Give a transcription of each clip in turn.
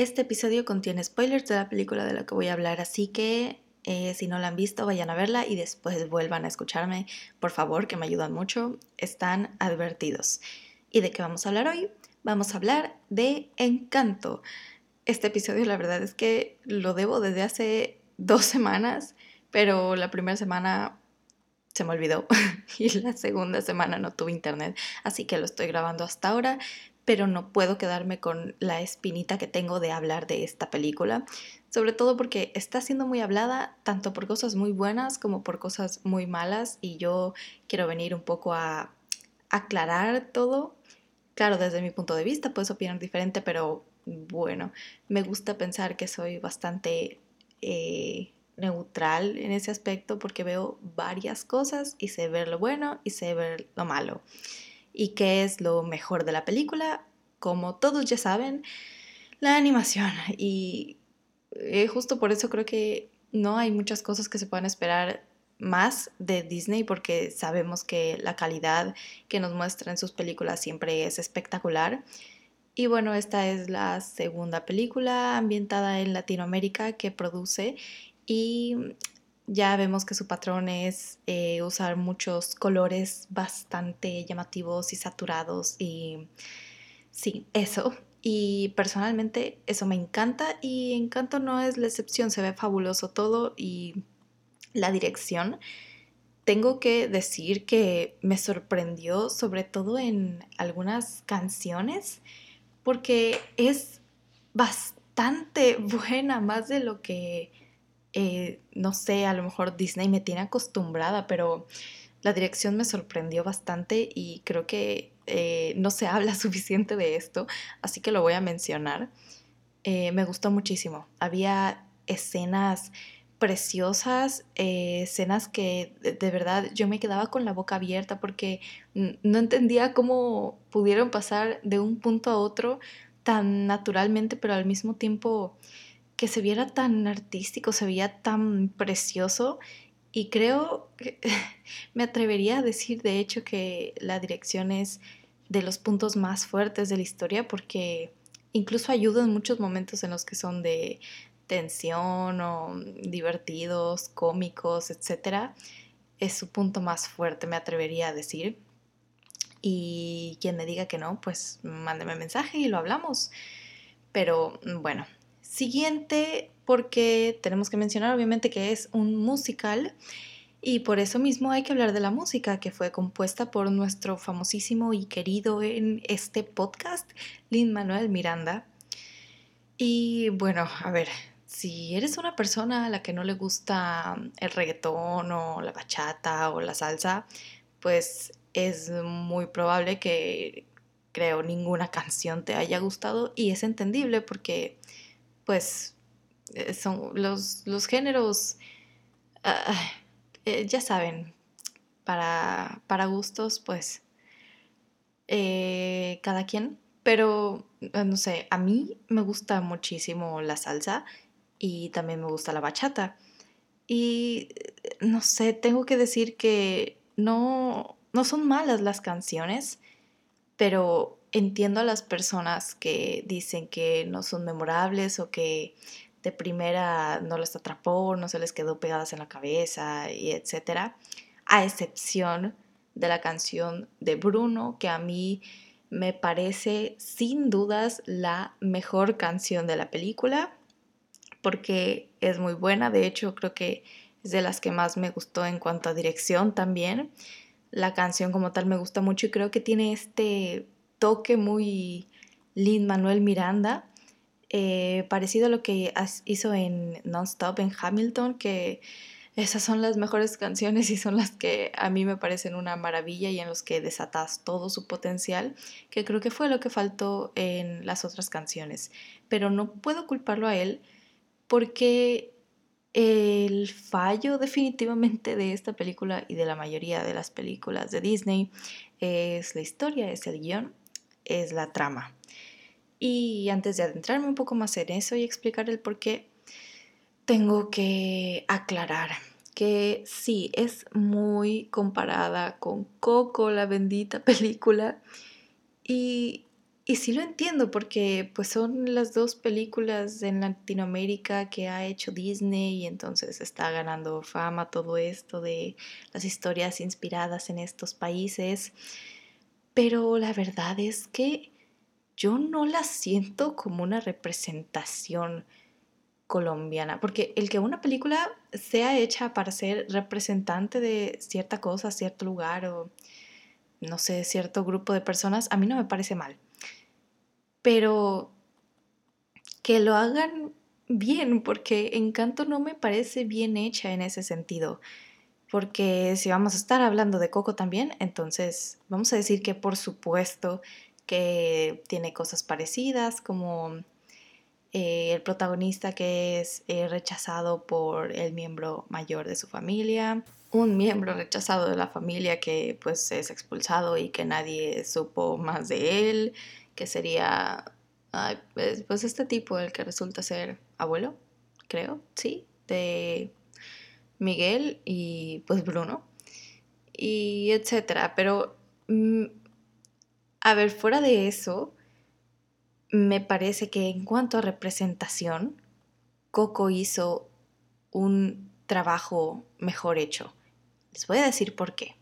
Este episodio contiene spoilers de la película de la que voy a hablar, así que eh, si no la han visto, vayan a verla y después vuelvan a escucharme, por favor, que me ayudan mucho. Están advertidos. ¿Y de qué vamos a hablar hoy? Vamos a hablar de Encanto. Este episodio, la verdad es que lo debo desde hace dos semanas, pero la primera semana se me olvidó y la segunda semana no tuve internet, así que lo estoy grabando hasta ahora pero no puedo quedarme con la espinita que tengo de hablar de esta película, sobre todo porque está siendo muy hablada tanto por cosas muy buenas como por cosas muy malas y yo quiero venir un poco a aclarar todo. Claro, desde mi punto de vista puedes opinar diferente, pero bueno, me gusta pensar que soy bastante eh, neutral en ese aspecto porque veo varias cosas y sé ver lo bueno y sé ver lo malo y qué es lo mejor de la película. Como todos ya saben, la animación. Y eh, justo por eso creo que no hay muchas cosas que se puedan esperar más de Disney porque sabemos que la calidad que nos muestra en sus películas siempre es espectacular. Y bueno, esta es la segunda película ambientada en Latinoamérica que produce y ya vemos que su patrón es eh, usar muchos colores bastante llamativos y saturados y sí, eso. Y personalmente eso me encanta y Encanto no es la excepción, se ve fabuloso todo y la dirección. Tengo que decir que me sorprendió sobre todo en algunas canciones porque es bastante buena, más de lo que eh, no sé, a lo mejor Disney me tiene acostumbrada, pero la dirección me sorprendió bastante y creo que eh, no se habla suficiente de esto, así que lo voy a mencionar. Eh, me gustó muchísimo. Había escenas preciosas, escenas que de, verdad yo me quedaba con la boca abierta porque no entendía cómo pudieron pasar de un punto a otro tan naturalmente, pero al mismo tiempo que se viera tan artístico, se veía tan precioso y creo me atrevería a decir de hecho que la dirección es de los puntos más fuertes de la historia porque incluso ayuda en muchos momentos en los que son de tensión o divertidos, cómicos, etc. Es su punto más fuerte, me atrevería a decir. Y quien me diga que no, pues mándeme mensaje y lo hablamos. Pero bueno, Siguiente, porque tenemos que mencionar obviamente que es un musical y por eso mismo hay que hablar de la música que fue compuesta por nuestro famosísimo y querido en este podcast, Lin Manuel Miranda. Y bueno, a ver, si eres una persona a la que no le gusta el reggaetón o la bachata o la salsa, pues es muy probable que creo ninguna canción te haya gustado y es entendible porque pues eh, son los, los géneros, ah, eh, ya saben, para, para gustos, pues eh, cada quien. Pero, no sé, a mí me gusta muchísimo la salsa y también me gusta la bachata. Y, no sé, tengo que decir que no, no son malas las canciones, pero entiendo a las personas que dicen que no son memorables o que de primera no les atrapó, no se les quedó pegadas en la cabeza y etcétera, a excepción de la canción de Bruno, que a mí me parece sin dudas la mejor canción de la película, porque es muy buena, de hecho creo que es de las que más me gustó en cuanto a dirección también. La canción como tal me gusta mucho y creo que tiene este toque muy Lin Manuel Miranda, eh, parecido a lo que hizo en Non-Stop en Hamilton, que esas son las mejores canciones y son las que a mí me parecen una maravilla y en los que desatas todo su potencial, que creo que fue lo que faltó en las otras canciones. Pero no puedo culparlo a él porque el fallo definitivamente de esta película y de la mayoría de las películas de Disney es la historia, es el guion es la trama. Y antes de adentrarme un poco más en eso y explicar el por qué, tengo que aclarar que sí, es muy comparada con Coco, la bendita película. Y y sí lo entiendo porque pues son las dos películas en Latinoamérica que ha hecho Disney y entonces está ganando fama todo esto de las historias inspiradas en estos países. Pero la verdad es que yo no la siento como una representación colombiana, porque el que una película sea hecha para ser representante de cierta cosa, cierto lugar o no sé, cierto grupo de personas, a mí no me parece mal pero que lo hagan bien, porque Encanto no me parece bien hecha en ese sentido. Porque si vamos a estar hablando de Coco también, entonces vamos a decir que por supuesto que tiene cosas parecidas, como eh, el protagonista que es eh, rechazado por el miembro mayor de su familia, un miembro rechazado de la familia que pues es expulsado y que nadie supo más de él, que sería pues, pues, este tipo, el que resulta ser abuelo, creo, sí, de Miguel y pues Bruno, y etcétera. Pero, mm, a ver, fuera de eso, me parece que en cuanto a representación, Coco hizo un trabajo mejor hecho. Les voy a decir por qué.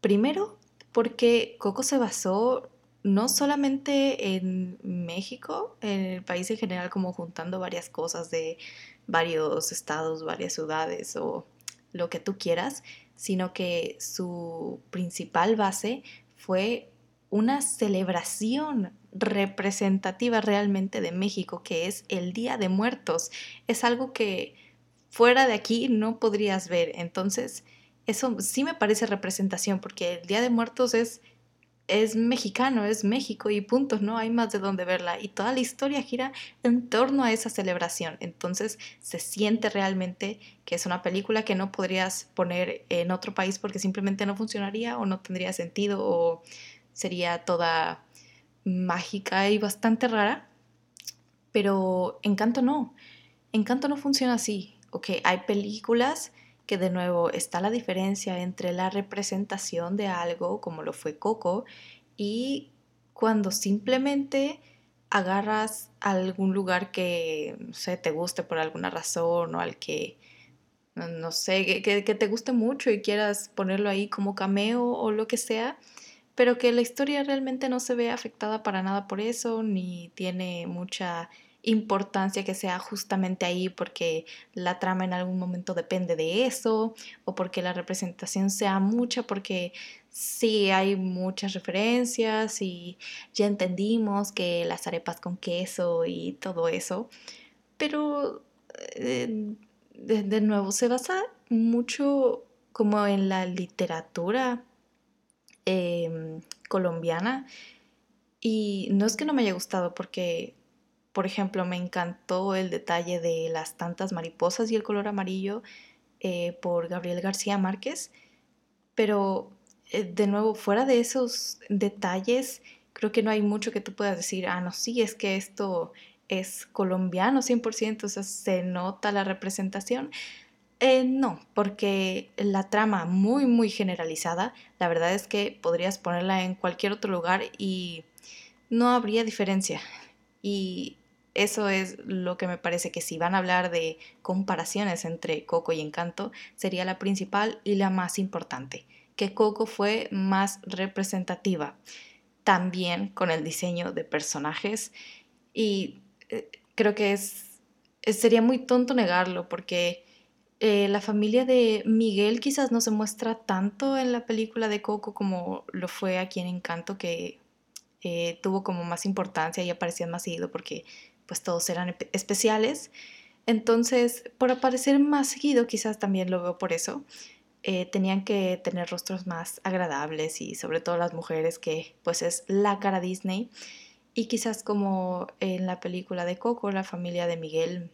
Primero, porque Coco se basó no solamente en México, en el país en general, como juntando varias cosas de varios estados, varias ciudades o lo que tú quieras, sino que su principal base fue una celebración representativa realmente de México, que es el Día de Muertos. Es algo que fuera de aquí no podrías ver. Entonces, eso sí me parece representación, porque el Día de Muertos es es mexicano, es México y punto, no hay más de dónde verla. Y toda la historia gira en torno a esa celebración. Entonces se siente realmente que es una película que no podrías poner en otro país porque simplemente no funcionaría o no tendría sentido o sería toda mágica y bastante rara. Pero Encanto no. Encanto no funciona así. Ok, hay películas que de nuevo está la diferencia entre la representación de algo, como lo fue Coco, y cuando simplemente agarras algún lugar que, no sé, te guste por alguna razón o al que, no, sé, que, que, te guste mucho y quieras ponerlo ahí como cameo o lo que sea, pero que la historia realmente no se ve afectada para nada por eso, ni tiene mucha importancia que sea justamente ahí porque la trama en algún momento depende de eso o porque la representación sea mucha porque sí hay muchas referencias y ya entendimos que las arepas con queso y todo eso, pero eh, de, nuevo se basa mucho como en la literatura em, colombiana y no es que no me haya gustado porque por ejemplo, me encantó el detalle de las tantas mariposas y el color amarillo eh, por Gabriel García Márquez, pero eh, de nuevo, fuera de esos detalles, creo que no hay mucho que tú puedas decir, ah, no, sí, es que esto es colombiano 100%, o sea, se nota la representación. Eh, no, porque la trama muy, muy generalizada, la verdad es que podrías ponerla en cualquier otro lugar y no habría diferencia. Y eso es lo que me parece que si van a hablar de comparaciones entre Coco y Encanto, sería la principal y la más importante, que Coco fue más representativa, también con el diseño de personajes. Y eh, creo que es, sería muy tonto negarlo porque eh, la familia de Miguel quizás no se muestra tanto en la película de Coco como lo fue aquí en Encanto, que eh, tuvo como más importancia y aparecía más seguido porque pues todos eran especiales. Entonces, por aparecer más seguido, quizás también lo veo por eso, eh, tenían que tener rostros más agradables y sobre todo las mujeres que pues es la cara Disney. Y quizás como en la película de Coco, la familia de Miguel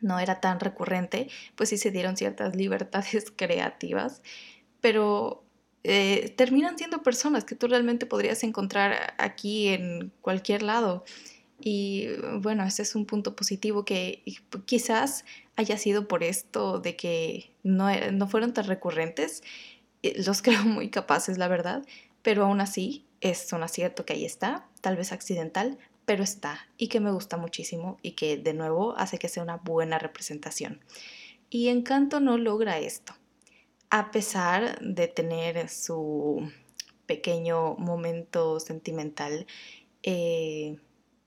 no era tan recurrente, pues sí se dieron ciertas libertades creativas, pero eh, terminan siendo personas que tú realmente podrías encontrar aquí en cualquier lado. Y bueno, ese es un punto positivo que quizás haya sido por esto de que no, no fueron tan recurrentes. Eh, los creo muy capaces, la verdad, pero aún así es un acierto que ahí está, tal vez accidental, pero está y que me gusta muchísimo y que de nuevo hace que sea una buena representación. Y Encanto no logra esto, a pesar de tener su pequeño momento sentimental. Eh,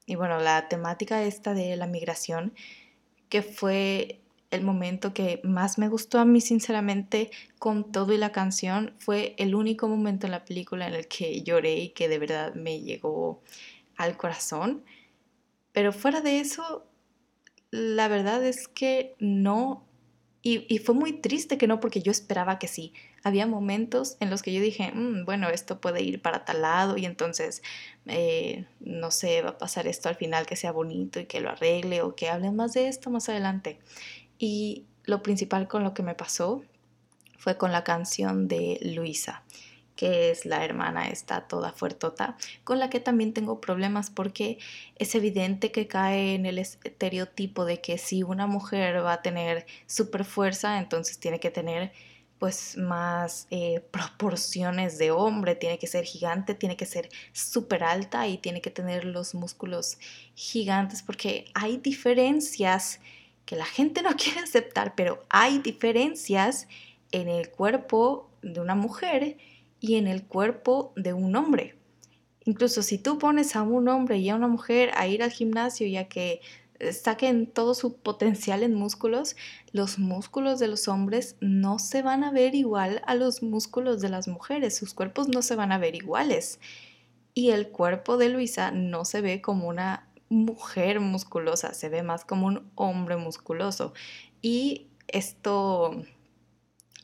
y bueno, la temática esta de la migración, que fue el momento que más me gustó a mí, sinceramente, con todo y la canción, fue el único momento en la película en el que lloré y que de verdad me llegó al corazón. Pero fuera de eso, la verdad es que no. Y, fue muy triste que no, porque yo esperaba que sí. Había momentos en los que yo dije, mm, bueno, esto puede ir para tal lado y entonces, eh, no sé, va a pasar esto al final que sea bonito y que lo arregle o que hable más de esto más adelante. Y lo principal con lo que me pasó fue con la canción de Luisa, que es la hermana esta toda fuertota, con la que también tengo problemas porque es evidente que cae en el estereotipo de que si una mujer va a tener super fuerza, entonces tiene que tener pues más eh, proporciones de hombre, tiene que ser gigante, tiene que ser súper alta y tiene que tener los músculos gigantes porque hay diferencias que la gente no quiere aceptar, pero hay diferencias en el cuerpo de una mujer y en el cuerpo de un hombre. Incluso si tú pones a un hombre y a una mujer a ir al gimnasio y a que saquen todo su potencial en músculos, los músculos de los hombres no se van a ver igual a los músculos de las mujeres, sus cuerpos no se van a ver iguales. Y el cuerpo de Luisa no se ve como una mujer musculosa, se ve más como un hombre musculoso. Y esto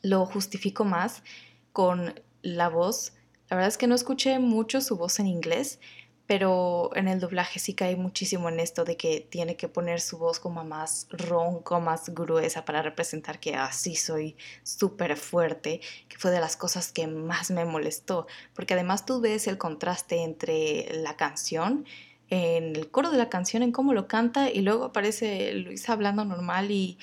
lo justifico más con la voz. La verdad es que no escuché mucho su voz en inglés, pero en el doblaje sí cae muchísimo en esto de que tiene que poner su voz como más ronco, más gruesa para representar que así soy súper fuerte, que fue de las cosas que más me molestó, porque además tú ves el contraste entre la canción en el coro de la canción, en cómo lo canta, y luego aparece Luisa hablando normal y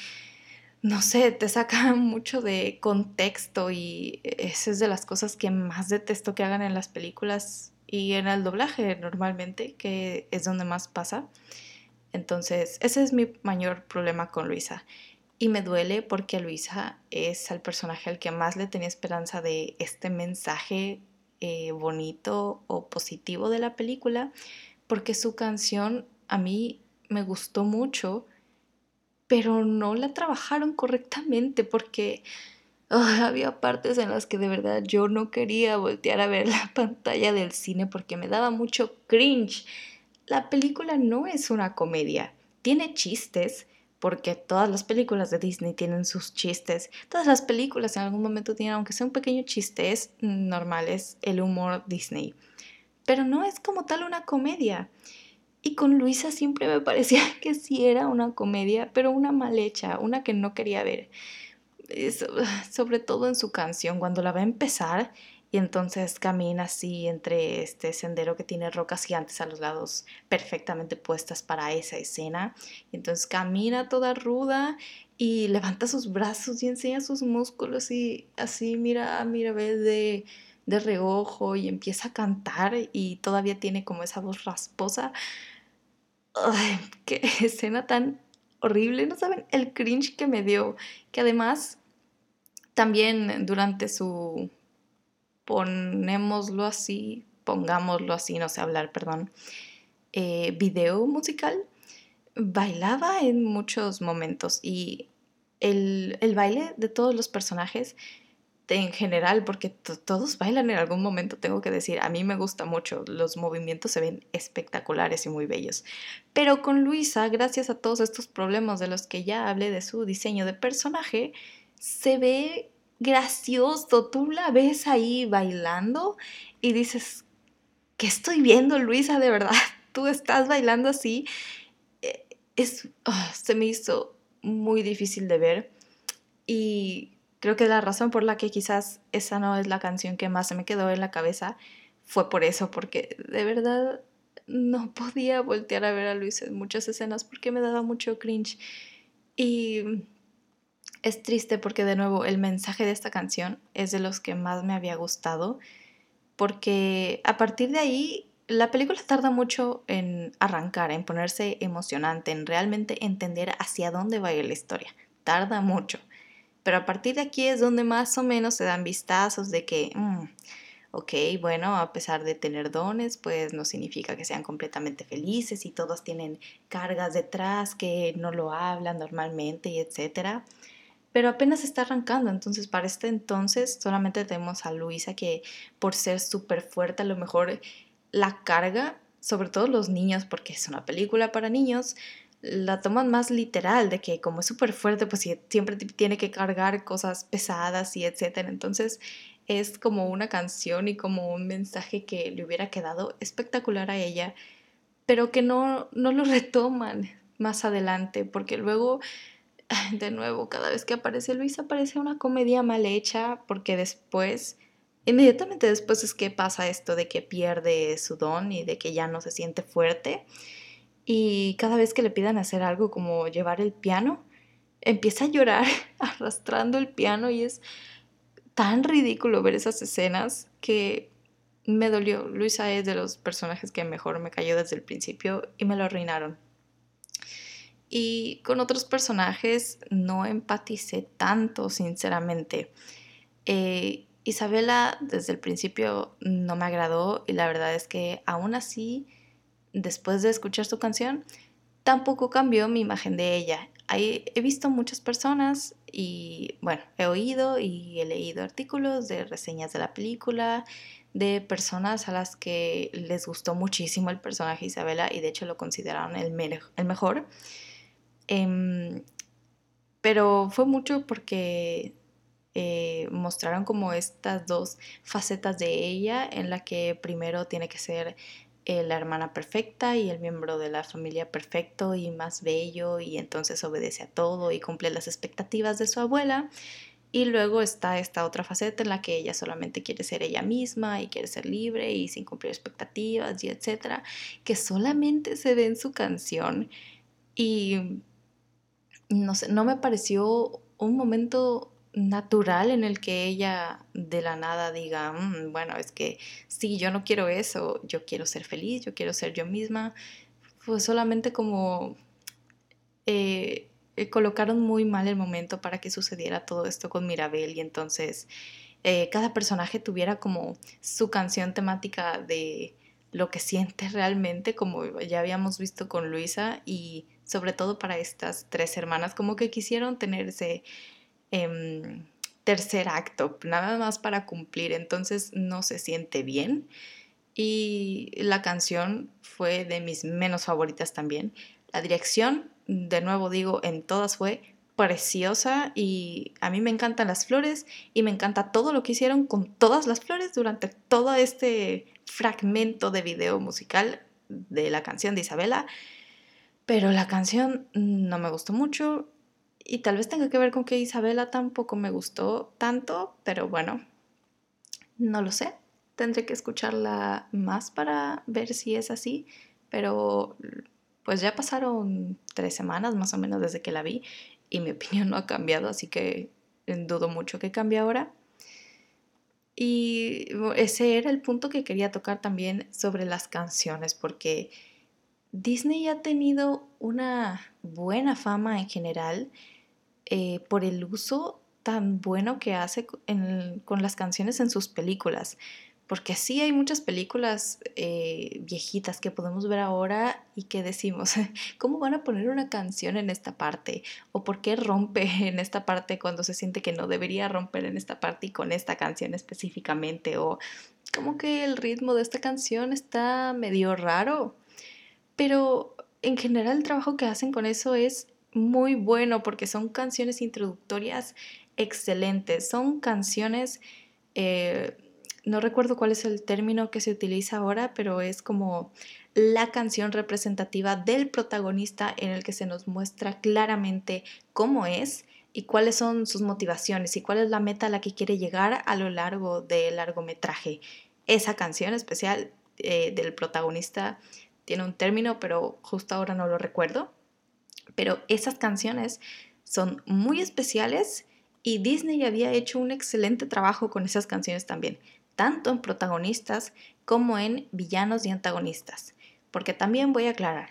no sé, te saca mucho de contexto y esa es de las cosas que más detesto que hagan en las películas y en el doblaje normalmente, que es donde más pasa. Entonces, ese es mi mayor problema con Luisa. Y me duele porque Luisa es el personaje al que más le tenía esperanza de este mensaje eh, bonito o positivo de la película porque su canción a mí me gustó mucho, pero no la trabajaron correctamente porque había partes en las que de verdad yo no quería voltear a ver la pantalla del cine porque me daba mucho cringe. La película no es una comedia, tiene chistes, porque todas las películas de Disney tienen sus chistes. Todas las películas en algún momento tienen, aunque sea un pequeño chiste, es normal, es el humor Disney pero no es como tal una comedia. Y con Luisa siempre me parecía que sí era una comedia, pero una mal hecha, una que no quería ver. sobre todo en su canción, cuando la va a empezar y entonces camina así entre este sendero que tiene rocas gigantes a los lados perfectamente puestas para esa escena. Y entonces camina toda ruda y levanta sus brazos y enseña sus músculos y así mira, mira, ve de de reojo y empieza a cantar y todavía tiene como esa voz rasposa. Ay, qué escena tan horrible, no saben el cringe que me dio, que además también durante su ponémoslo así, pongámoslo así, no sé hablar, perdón, eh, video musical, bailaba en muchos momentos y el, el baile de todos los personajes en general, porque todos bailan en algún momento, tengo que decir, a mí me gusta mucho, los movimientos se ven espectaculares y muy bellos. Pero con Luisa, gracias a todos estos problemas de los que ya hablé de su diseño de personaje, se ve gracioso, tú la ves ahí bailando y dices, ¿qué estoy viendo, Luisa? De verdad, tú estás bailando así. Eh, ah, se me hizo muy difícil de ver y Creo que la razón por la que quizás esa no es la canción que más se me quedó en la cabeza fue por eso, porque de verdad no podía voltear a ver a Luis en muchas escenas porque me daba mucho cringe. Y es triste porque de nuevo el mensaje de esta canción es de los que más me había gustado, porque a partir de ahí la película tarda mucho en arrancar, en ponerse emocionante, en realmente entender hacia dónde va a la historia. Tarda mucho. Pero a partir de aquí es donde más o menos se dan vistazos de que, mm, ok, bueno, a pesar de tener dones, pues no significa que sean completamente felices y todos tienen cargas detrás que no lo hablan normalmente y etcétera. Pero apenas está arrancando, entonces para este entonces solamente tenemos a Luisa que por ser súper fuerte a lo mejor la carga, sobre todo los niños, porque es una película para niños, la toman más literal, de que como es súper fuerte, pues siempre tiene que cargar cosas pesadas y etcétera. Entonces es como una canción y como un mensaje que le hubiera quedado espectacular a ella, pero que no, no lo retoman más adelante, porque luego, de nuevo, cada vez que aparece Luisa aparece una comedia mal hecha, porque después Inmediatamente después es que pasa esto de que pierde su don y de que ya no se siente fuerte. Y cada vez que le pidan hacer algo como llevar el piano, empieza a llorar arrastrando el piano y es tan ridículo ver esas escenas que me dolió. Luisa es de los personajes que mejor me cayó desde el principio y me lo arruinaron. Y con otros personajes no empaticé tanto, sinceramente. Eh, Isabela desde el principio no me agradó y la verdad es que aún así, después de escuchar su canción, tampoco cambió mi imagen de ella. he visto muchas personas y bueno, he oído y he leído artículos de reseñas de la película, de personas a las que les gustó muchísimo el personaje Isabela y de hecho lo consideraron el, el mejor. Em, pero fue mucho porque eh, mostraron como estas dos facetas de ella, en la que primero tiene que ser eh, la hermana perfecta y el miembro de la familia perfecto y más bello y entonces obedece a todo y cumple las expectativas de su abuela. Y luego está esta otra faceta en la que ella solamente quiere ser ella misma y quiere ser libre y sin cumplir expectativas y etcétera, que solamente se ve en su canción. Y no sé, no me pareció un momento natural en el que ella de la nada diga, mm, bueno, es que sí, yo no quiero eso, yo quiero ser feliz, yo quiero ser yo misma, pues solamente como eh, eh, colocaron muy mal el momento para que sucediera todo esto con Mirabel y entonces eh, cada personaje tuviera como su canción temática de lo que siente realmente, como ya habíamos visto con Luisa y sobre todo para estas tres hermanas, como que quisieron tener ese Em, tercer acto, nada más para cumplir, entonces no se siente bien. Y la canción fue de mis menos favoritas también. La dirección, de nuevo digo, en todas fue preciosa y a mí me encantan las flores y me encanta todo lo que hicieron con todas las flores durante todo este fragmento de video musical de la canción de Isabela. Pero la canción no me gustó mucho, y tal vez tenga que ver con que Isabela tampoco me gustó tanto, pero bueno, no lo sé. Tendré que escucharla más para ver si es así, pero pues ya pasaron tres semanas más o menos desde que la vi y mi opinión no ha cambiado, así que dudo mucho que cambie ahora. Y ese era el punto que quería tocar también sobre las canciones, porque Disney ha tenido una buena fama en general eh, por el uso tan bueno que hace con las canciones en sus películas. Porque sí hay muchas películas eh, viejitas que podemos ver ahora y que decimos, ¿cómo van a poner una canción en esta parte? ¿O por qué rompe en esta parte cuando se siente que no debería romper en esta parte y con esta canción específicamente? ¿O como que el ritmo de esta canción está medio raro? Pero en general el trabajo que hacen con eso es muy bueno porque son canciones introductorias excelentes. Son canciones, eh, no recuerdo cuál es el término que se utiliza ahora, pero es como la canción representativa del protagonista en el que se nos muestra claramente cómo es y cuáles son sus motivaciones y cuál es la meta a la que quiere llegar a lo largo del largometraje. Esa canción especial eh, del protagonista tiene un término, pero justo ahora no lo recuerdo pero esas canciones son muy especiales y Disney había hecho un excelente trabajo con esas canciones también. tanto en protagonistas como en villanos y antagonistas. Porque también voy a aclarar,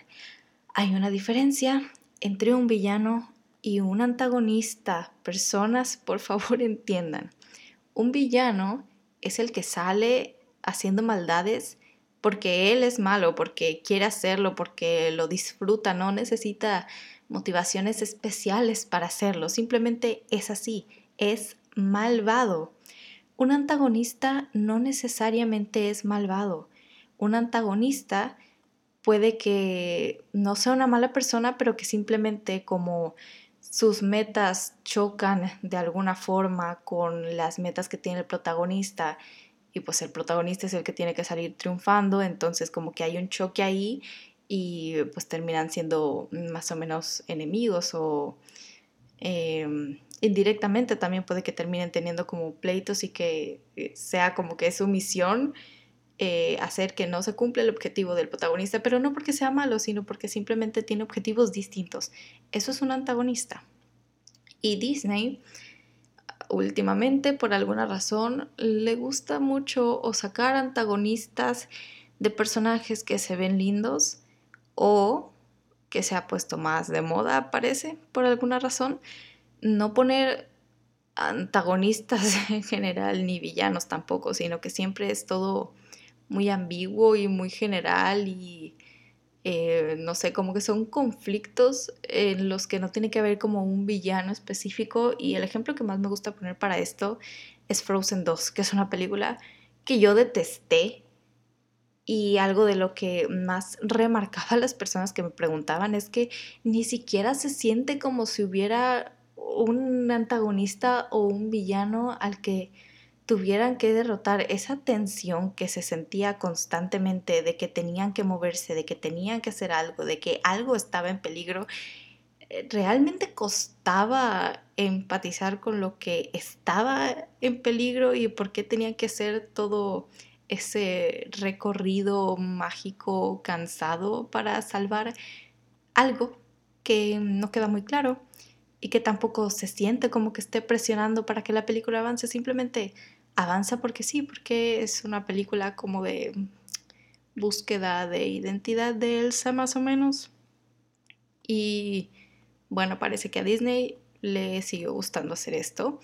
hay una diferencia entre un villano y un antagonista. Personas, por favor, entiendan. Un villano es el que sale haciendo maldades porque él es malo, porque quiere hacerlo, porque lo disfruta, no necesita motivaciones especiales para hacerlo, simplemente es así, es malvado. Un antagonista no necesariamente es malvado. Un antagonista puede que no sea una mala persona, pero que simplemente como sus metas chocan de alguna forma con las metas que tiene el protagonista y pues el protagonista es el que tiene que salir triunfando, entonces como que hay un choque ahí y pues terminan siendo más o menos enemigos o em, indirectamente también puede que terminen teniendo como pleitos y que eh, sea como que es su misión eh, hacer que no se cumpla el objetivo del protagonista, pero no porque sea malo, sino porque simplemente tiene objetivos distintos. Eso es un antagonista. Y Disney últimamente, por alguna razón, le gusta mucho o sacar antagonistas de personajes que se ven lindos o que se ha puesto más de moda, parece, por alguna razón, no poner antagonistas en general ni villanos tampoco, sino que siempre es todo muy ambiguo y muy general y eh, no sé, como que son conflictos en los que no tiene que haber como un villano específico y el ejemplo que más me gusta poner para esto es Frozen 2, que es una película que yo detesté y algo de lo que más remarcaba a las personas que me preguntaban es que ni siquiera se siente como si hubiera un antagonista o un villano al que tuvieran que derrotar esa tensión que se sentía constantemente de que tenían que moverse, de que tenían que hacer algo, de que algo estaba en peligro, eh, realmente costaba empatizar con lo que estaba en peligro y por qué tenían que hacer todo ese recorrido mágico cansado para salvar algo que no queda muy claro y que tampoco se siente como que esté presionando para que la película avance, simplemente avanza porque sí, porque es una película como de búsqueda de identidad de Elsa más o menos. Y bueno, parece que a Disney le siguió gustando hacer esto,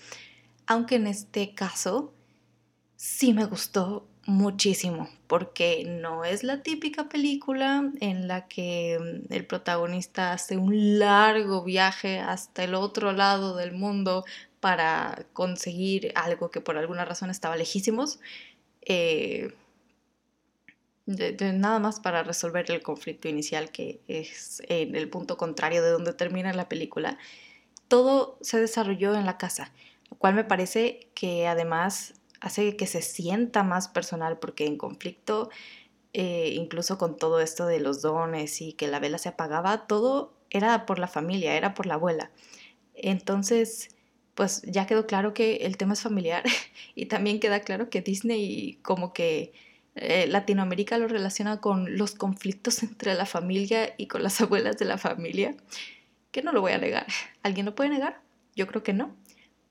aunque en este caso sí me gustó muchísimo, porque no es la típica película en la que mm, el protagonista hace un largo viaje hasta el otro lado del mundo para conseguir algo que por alguna razón estaba lejísimos, eh, nada más para resolver el conflicto inicial que es en el punto contrario de donde termina la película. Todo se desarrolló en la casa, lo cual me parece que además hace que se sienta más personal porque en conflicto, eh, incluso con todo esto de los dones y que la vela se apagaba, todo era por la familia, era por la abuela. Entonces, pues ya quedó claro que el tema es familiar y también queda claro que Disney como que eh, Latinoamérica lo relaciona con los conflictos entre la familia y con las abuelas de la familia, que no lo voy a negar. ¿Alguien lo puede negar? Yo creo que no,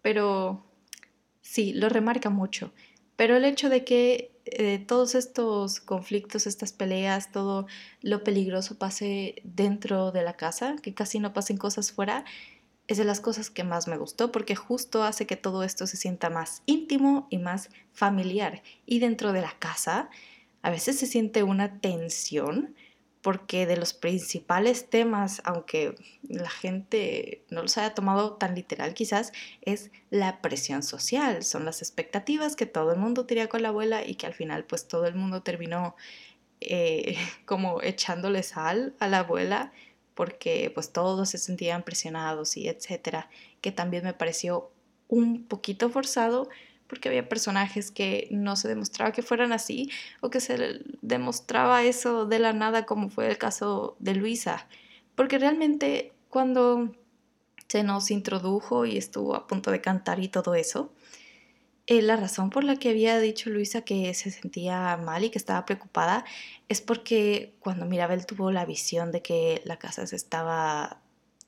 pero sí, lo remarca mucho. Pero el hecho de que eh, todos estos conflictos, estas peleas, todo lo peligroso pase dentro de la casa, que casi no pasen cosas fuera, es de las cosas que más me gustó porque justo hace que todo esto se sienta más íntimo y más familiar. Y dentro de la casa a veces se siente una tensión porque de los principales temas, aunque la gente no los haya tomado tan literal quizás, es la presión social, son las expectativas que todo el mundo tenía con la abuela y que al final pues todo el mundo terminó eh, como echándole sal a la abuela porque pues todos se sentían presionados y etcétera, que también me pareció un poquito forzado porque había personajes que no se demostraba que fueran así o que se demostraba eso de la nada como fue el caso de Luisa, porque realmente cuando se nos introdujo y estuvo a punto de cantar y todo eso, eh, la razón por la que había dicho Luisa que se sentía mal y que estaba preocupada es porque cuando Mirabel tuvo la visión de que la casa se estaba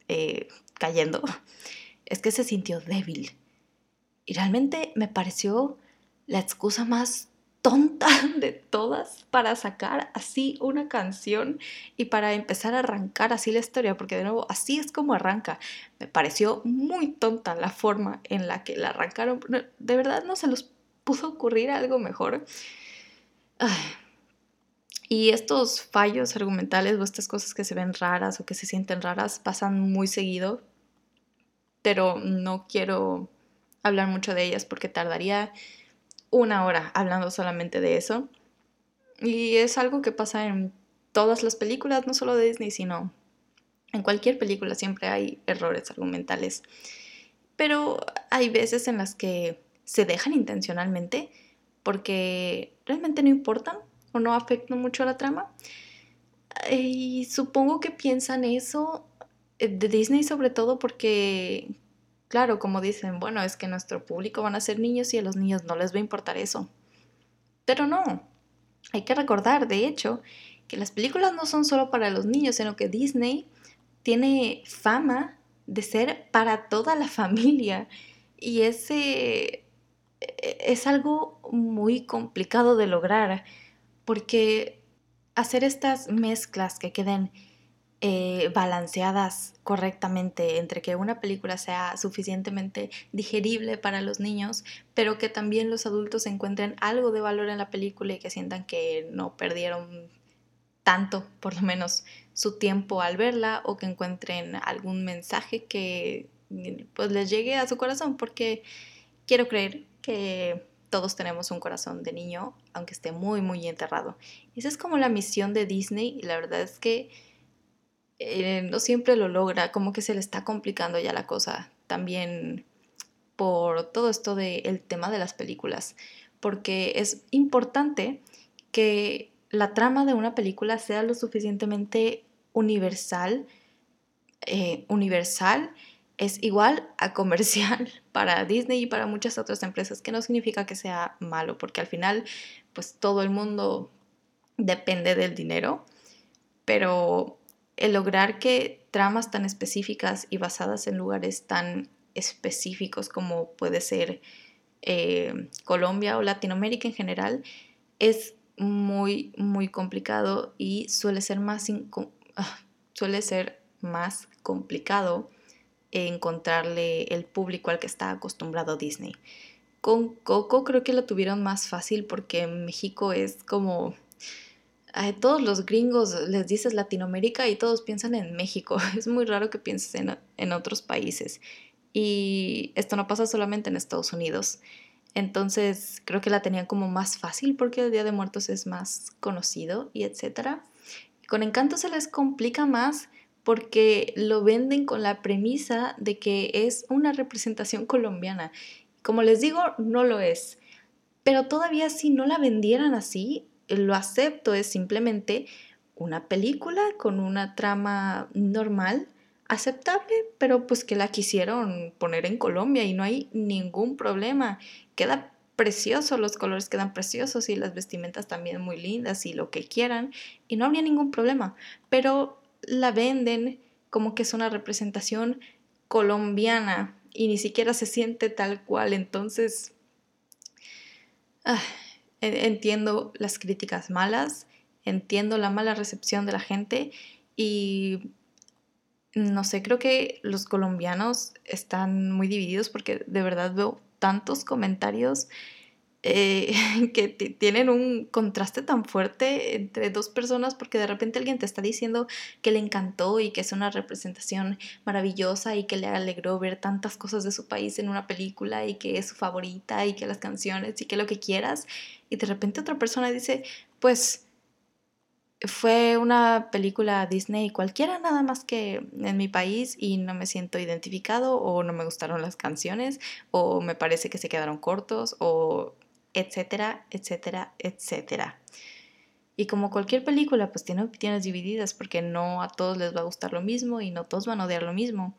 eh, cayendo, es que se sintió débil. Y realmente me pareció la excusa más tonta de todas para sacar así una canción y para empezar a arrancar así la historia, porque de nuevo así es como arranca. Me pareció muy tonta la forma en la que la arrancaron. De verdad no se los pudo ocurrir algo mejor. Y estos fallos argumentales o estas cosas que se ven raras o que se sienten raras pasan muy seguido, pero no quiero hablar mucho de ellas porque tardaría una hora hablando solamente de eso. Y es algo que pasa en todas las películas, no solo de Disney, sino en cualquier película siempre hay errores argumentales. Pero hay veces en las que se dejan intencionalmente porque realmente no importan o no afectan mucho a la trama. Y supongo que piensan eso eh, de Disney sobre todo porque Claro, como dicen, bueno, es que nuestro público van a ser niños y a los niños no les va a importar eso. Pero no, hay que recordar, de hecho, que las películas no son solo para los niños, sino que Disney tiene fama de ser para toda la familia. Y ese e, es algo muy complicado de lograr, porque hacer estas mezclas que queden eh, balanceadas correctamente entre que una película sea suficientemente digerible para los niños, pero que también los adultos encuentren algo de valor en la película y que sientan que no perdieron tanto, por lo menos, su tiempo al verla o que encuentren algún mensaje que pues les llegue a su corazón, porque quiero creer que todos tenemos un corazón de niño, aunque esté muy, muy enterrado. Esa es como la misión de Disney y la verdad es que eh, no siempre lo logra, como que se le está complicando ya la cosa también por todo esto del tema de las películas, porque es importante que la trama de una película sea lo suficientemente universal, eh, universal es igual a comercial para Disney y para muchas otras empresas, que no significa que sea malo, porque al final, pues todo el mundo depende del dinero, pero el lograr que tramas tan específicas y basadas en lugares tan específicos como puede ser eh, Colombia o Latinoamérica en general es muy muy complicado y suele ser más ah, suele ser más complicado encontrarle el público al que está acostumbrado Disney. Con Coco creo que lo tuvieron más fácil porque México es como todos los gringos les dices Latinoamérica y todos piensan en México. Es muy raro que pienses en, otros países. Y esto no pasa solamente en Estados Unidos. Entonces creo que la tenían como más fácil porque el Día de Muertos es más conocido y etcétera. Con Encanto se les complica más porque lo venden con la premisa de que es una representación colombiana. Como les digo, no lo es. Pero todavía si no la vendieran así, lo acepto, es simplemente una película con una trama normal, aceptable, pero pues que la quisieron poner en Colombia y no hay ningún problema. Queda precioso, los colores quedan preciosos y las vestimentas también muy lindas y lo que quieran y no habría ningún problema, pero la venden como que es una representación colombiana y ni siquiera se siente tal cual, entonces... Ah, entiendo las críticas malas, entiendo la mala recepción de la gente y no sé, creo que los colombianos están muy divididos porque de verdad veo tantos comentarios eh, que tienen un contraste tan fuerte entre dos personas porque de repente alguien te está diciendo que le encantó y que es una representación maravillosa y que le alegró ver tantas cosas de su país en una película y que es su favorita y que las canciones y que lo que quieras y de repente otra persona dice pues fue una película Disney cualquiera nada más que en mi país y no me siento identificado o no me gustaron las canciones o me parece que se quedaron cortos o etcétera, etcétera, etcétera. Y como cualquier película, pues tiene opiniones divididas porque no a todos les va a gustar lo mismo y no todos van a odiar lo mismo.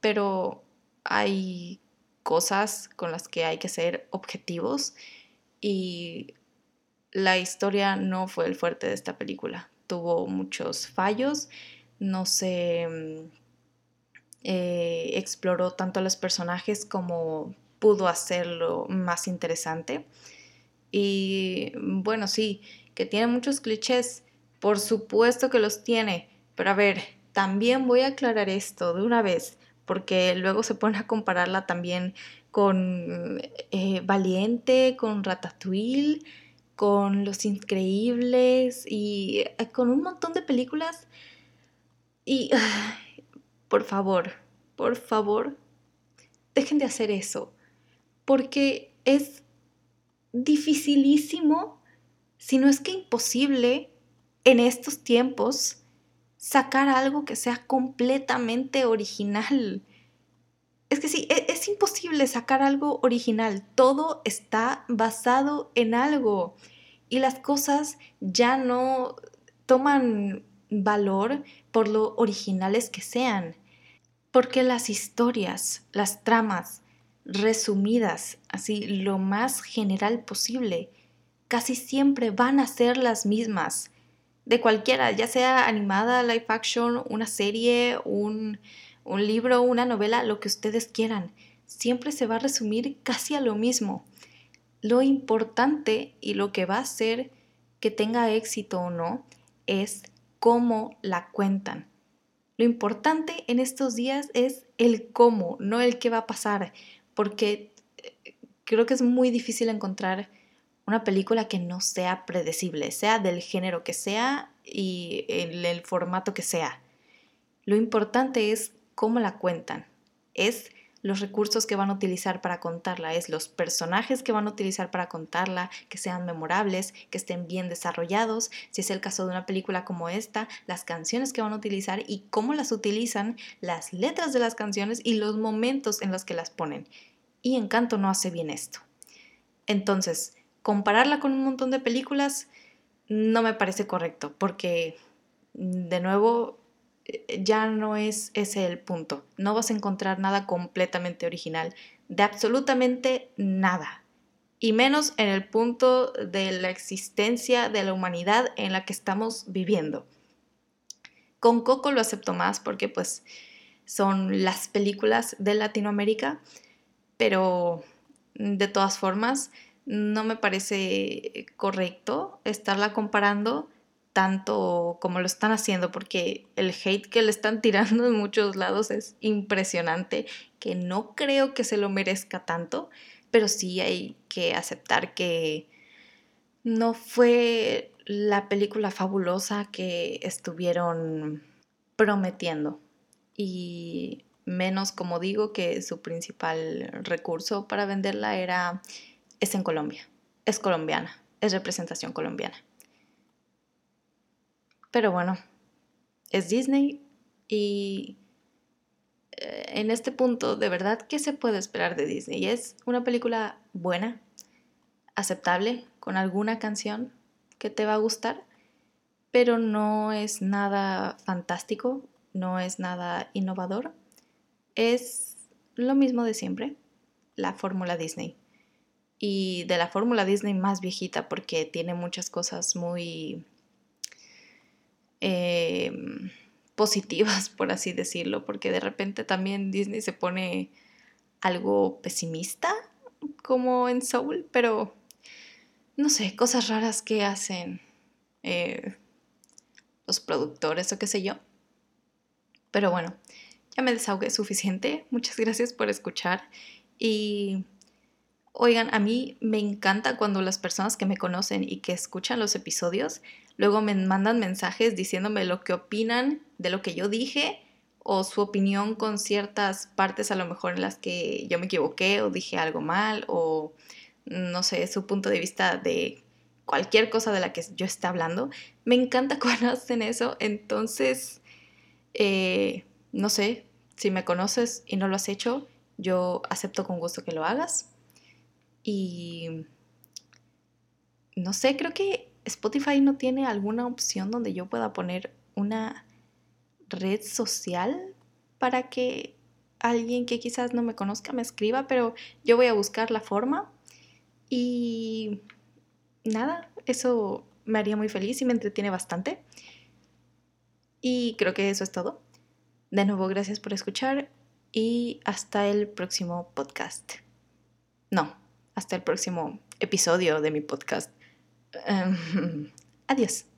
Pero hay cosas con las que hay que ser objetivos y la historia no fue el fuerte de esta película. Tuvo muchos fallos, no se mm, eh, exploró tanto a los personajes como pudo hacerlo más interesante. Y bueno, sí, que tiene muchos clichés, por supuesto que los tiene, pero a ver, también voy a aclarar esto de una vez, porque luego se pone a compararla también con eh, Valiente, con Ratatouille, con Los Increíbles y eh, con un montón de películas. Y por favor, por favor, dejen de hacer eso, porque es dificilísimo, si no es que imposible, en estos tiempos sacar algo que sea completamente original. Es que sí, es, es, imposible sacar algo original. Todo está basado en algo. Y las cosas ya no toman valor por lo originales que sean. Porque las historias, las tramas, resumidas, así lo más general posible, casi siempre van a ser las mismas. De cualquiera, ya sea animada, live action, una serie, un, un libro, una novela, lo que ustedes quieran. Siempre se va a resumir casi a lo mismo. Lo importante y lo que va a hacer que tenga éxito o no es cómo la cuentan. Lo importante en estos días es el cómo, no el qué va a pasar porque eh, creo que es muy difícil encontrar una película que no sea predecible, sea del género que sea y en el formato que sea. Lo importante es cómo la cuentan, es los recursos que van a utilizar para contarla, es los personajes que van a utilizar para contarla, que sean memorables, que estén bien desarrollados, si es el caso de una película como esta, las canciones que van a utilizar y cómo las utilizan, las letras de las canciones y los momentos en los que las ponen. Y Encanto no hace bien esto. Entonces, compararla con un montón de películas no me parece correcto, porque de nuevo ya no es ese el punto. No vas a encontrar nada completamente original, de absolutamente nada. Y menos en el punto de la existencia de la humanidad en la que estamos viviendo. Con Coco lo acepto más porque pues son las películas de Latinoamérica, pero de todas formas no me parece correcto estarla comparando tanto como lo están haciendo, porque el hate que le están tirando en muchos lados es impresionante, que no creo que se lo merezca tanto, pero sí hay que aceptar que no fue la película fabulosa que estuvieron prometiendo. Y menos, como digo, que su principal recurso para venderla era es en Colombia, es colombiana, es representación colombiana. Pero bueno, es Disney y eh, en este punto, de verdad, ¿qué se puede esperar de Disney? Es una película buena, aceptable, con alguna canción que te va a gustar, pero no es nada fantástico, no es nada innovador. Es lo mismo de siempre, la fórmula Disney. Y de la fórmula Disney más viejita porque tiene muchas cosas muy Em, positivas, por así decirlo, porque de repente también Disney se pone algo pesimista, como en Soul, pero no sé, cosas raras que hacen eh, los productores o qué sé yo. Pero bueno, ya me desahogué suficiente. Muchas gracias por escuchar y Oigan, a mí me encanta cuando las personas que me conocen y que escuchan los episodios luego me mandan mensajes diciéndome lo que opinan de lo que yo dije o su opinión con ciertas partes a lo mejor en las que yo me equivoqué o dije algo mal o no sé, su punto de vista de cualquier cosa de la que yo esté hablando. Me encanta cuando hacen eso, entonces, eh, no sé, si me conoces y no lo has hecho, yo acepto con gusto que lo hagas. Y no sé, creo que Spotify no tiene alguna opción donde yo pueda poner una red social para que alguien que quizás no me conozca me escriba, pero yo voy a buscar la forma y nada, eso me haría muy feliz y me entretiene bastante. Y creo que eso es todo. De nuevo, gracias por escuchar y hasta el próximo podcast. No, hasta el próximo episodio de mi podcast. Em, adiós.